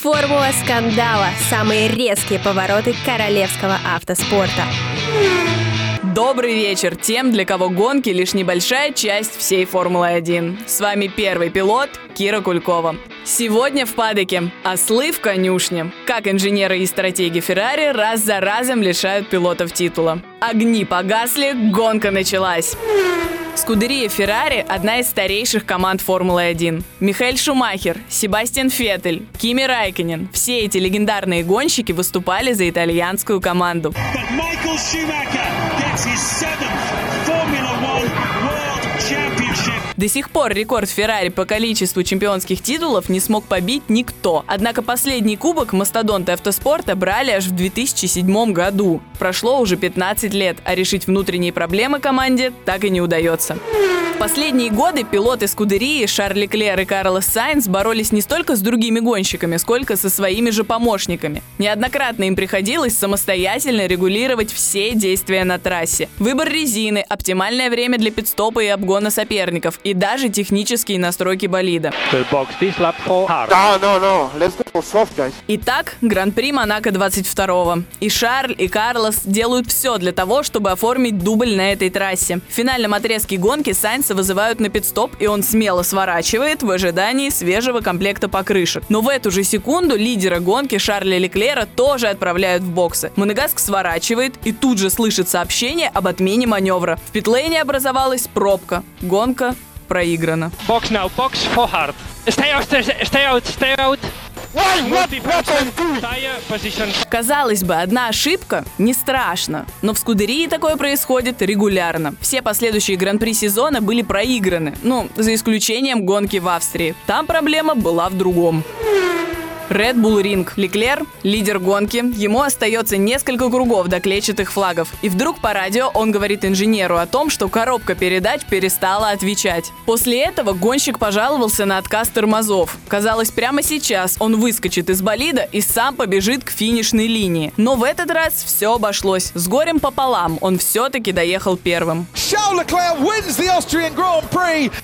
Формула скандала. Самые резкие повороты королевского автоспорта. Добрый вечер тем, для кого гонки лишь небольшая часть всей Формулы-1. С вами первый пилот Кира Кулькова. Сегодня в падоке ослы в конюшне. Как инженеры и стратеги Феррари раз за разом лишают пилотов титула. Огни погасли, гонка началась. Скудерия Феррари – одна из старейших команд Формулы-1. Михаэль Шумахер, Себастьян Феттель, Кими Райконен – все эти легендарные гонщики выступали за итальянскую команду. But Michael Schumacher gets his seventh Formula One. До сих пор рекорд Феррари по количеству чемпионских титулов не смог побить никто. Однако последний кубок мастодонты автоспорта брали аж в 2007 году. Прошло уже 15 лет, а решить внутренние проблемы команде так и не удается. В последние годы пилоты Скудерии Шарли Клер и Карлос Сайнс боролись не столько с другими гонщиками, сколько со своими же помощниками. Неоднократно им приходилось самостоятельно регулировать все действия на трассе. Выбор резины, оптимальное время для пидстопа и обгона соперников и даже технические настройки болида. Итак, Гран-при Монако 22-го. И Шарль, и Карлос делают все для того, чтобы оформить дубль на этой трассе. В финальном отрезке гонки Сайнса вызывают на пидстоп, и он смело сворачивает в ожидании свежего комплекта покрышек. Но в эту же секунду лидера гонки Шарля Леклера тоже отправляют в боксы. Монегаск сворачивает и тут же слышит сообщение об отмене маневра. В питлейне образовалась пробка. Гонка проиграна. Box now, box for hard. Stay out, stay out, stay out. Казалось бы, одна ошибка не страшно, но в Скудерии такое происходит регулярно. Все последующие гран-при сезона были проиграны, ну, за исключением гонки в Австрии. Там проблема была в другом. Red Bull Ring. Леклер – лидер гонки. Ему остается несколько кругов до клетчатых флагов. И вдруг по радио он говорит инженеру о том, что коробка передач перестала отвечать. После этого гонщик пожаловался на отказ тормозов. Казалось, прямо сейчас он выскочит из болида и сам побежит к финишной линии. Но в этот раз все обошлось. С горем пополам он все-таки доехал первым.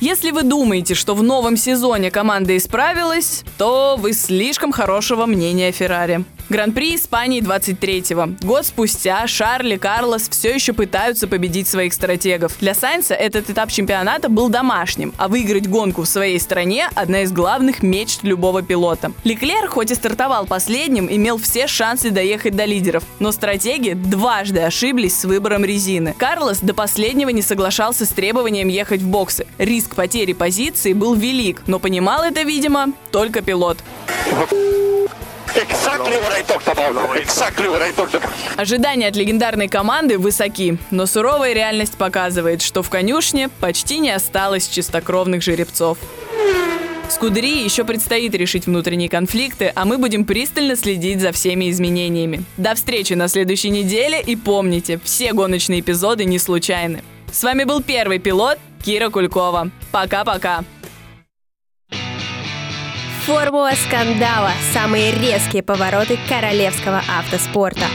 Если вы думаете, что в новом сезоне команда исправилась, то вы слишком хорошего мнения о Феррари. Гран-при Испании 23-го. Год спустя Шарли и Карлос все еще пытаются победить своих стратегов. Для Сайнса этот этап чемпионата был домашним, а выиграть гонку в своей стране – одна из главных мечт любого пилота. Леклер, хоть и стартовал последним, имел все шансы доехать до лидеров, но стратеги дважды ошиблись с выбором резины. Карлос до последнего не соглашался с требованием ехать в боксы. Риск потери позиции был велик, но понимал это, видимо, только пилот. Exactly what I talked about. Exactly what I talked about. Ожидания от легендарной команды высоки, но суровая реальность показывает, что в конюшне почти не осталось чистокровных жеребцов. Скудерии еще предстоит решить внутренние конфликты, а мы будем пристально следить за всеми изменениями. До встречи на следующей неделе и помните, все гоночные эпизоды не случайны. С вами был первый пилот Кира Кулькова. Пока-пока. Формула скандала. Самые резкие повороты королевского автоспорта.